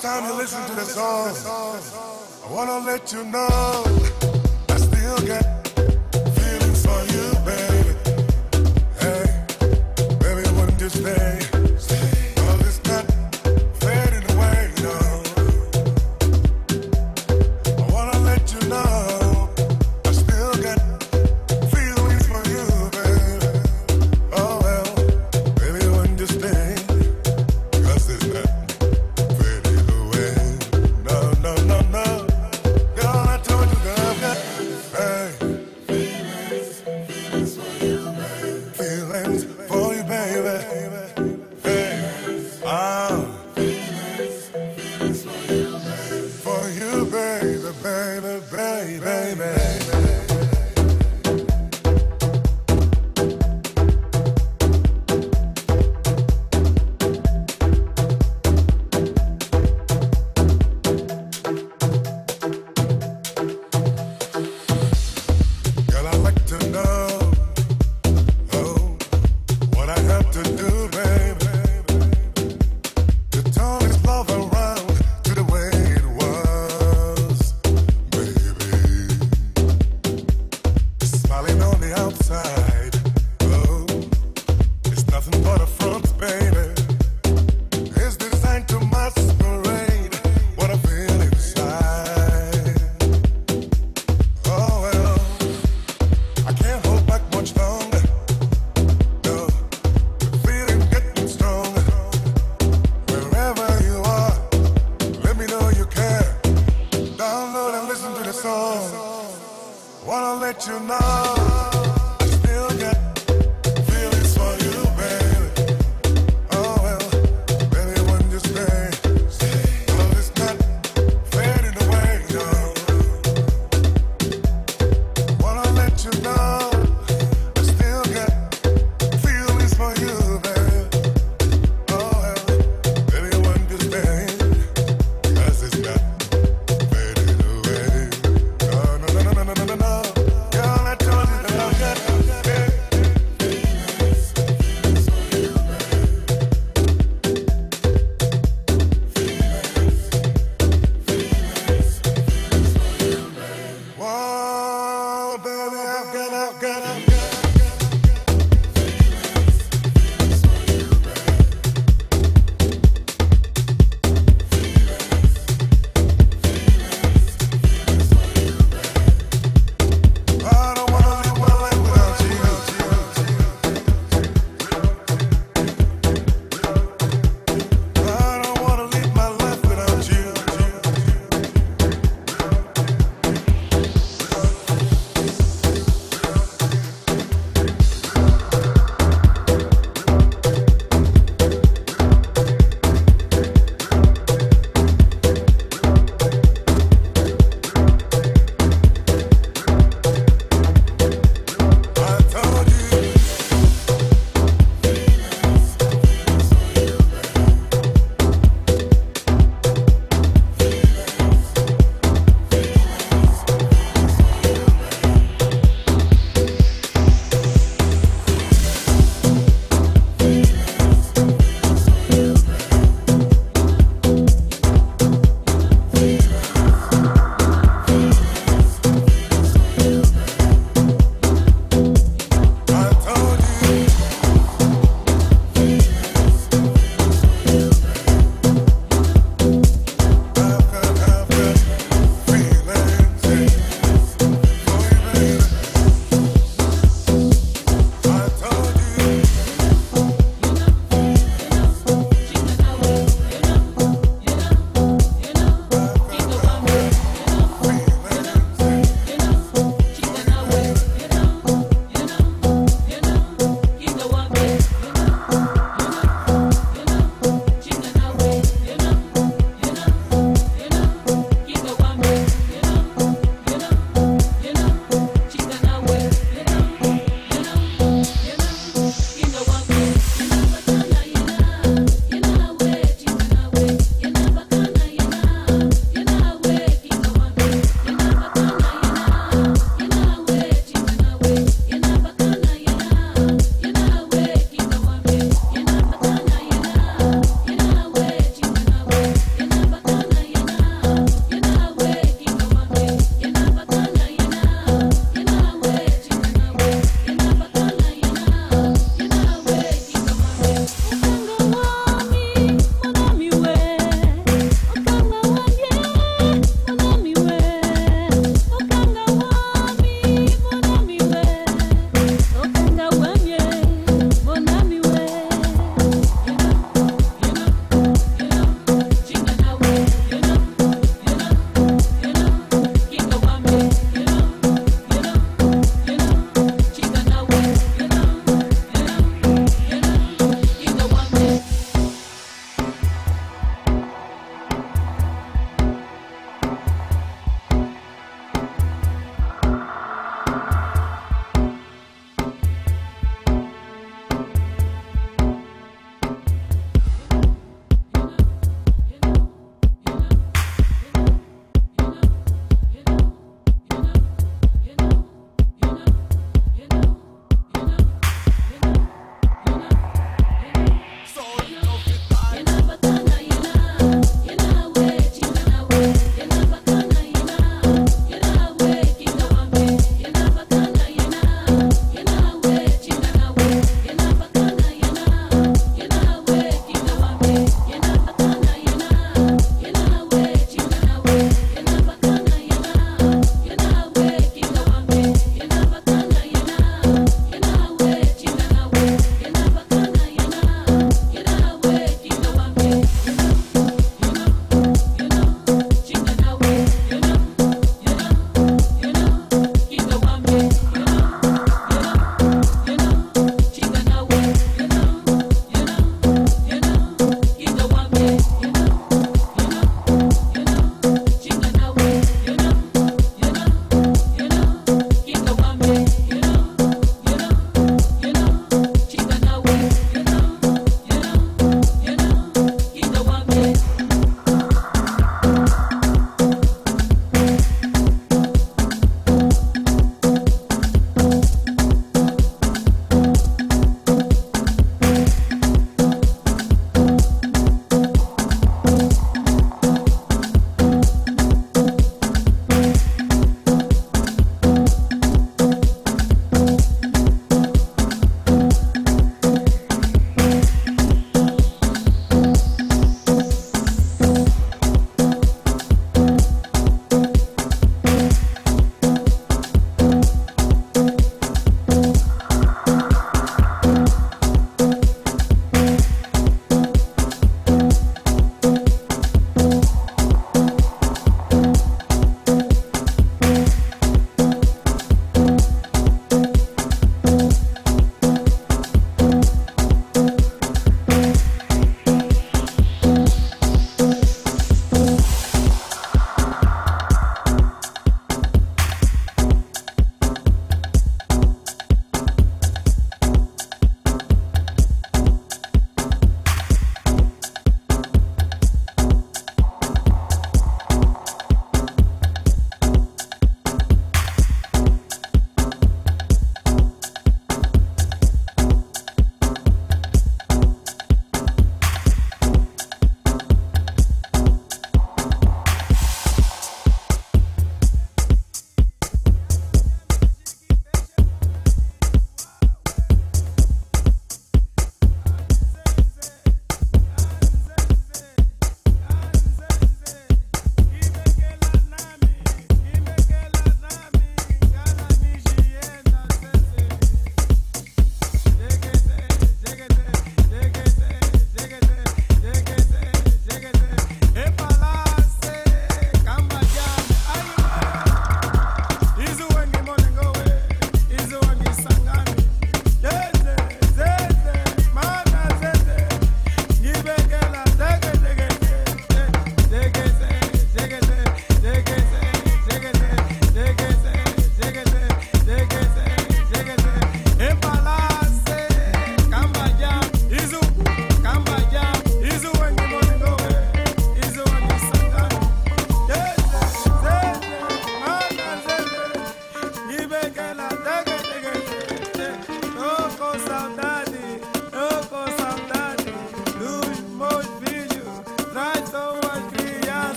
time you listen to the song, I wanna let you know I still got.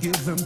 Give him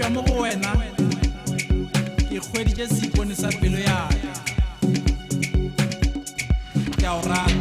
eupša mo go wena ke seipone sa pelo ke a o rata.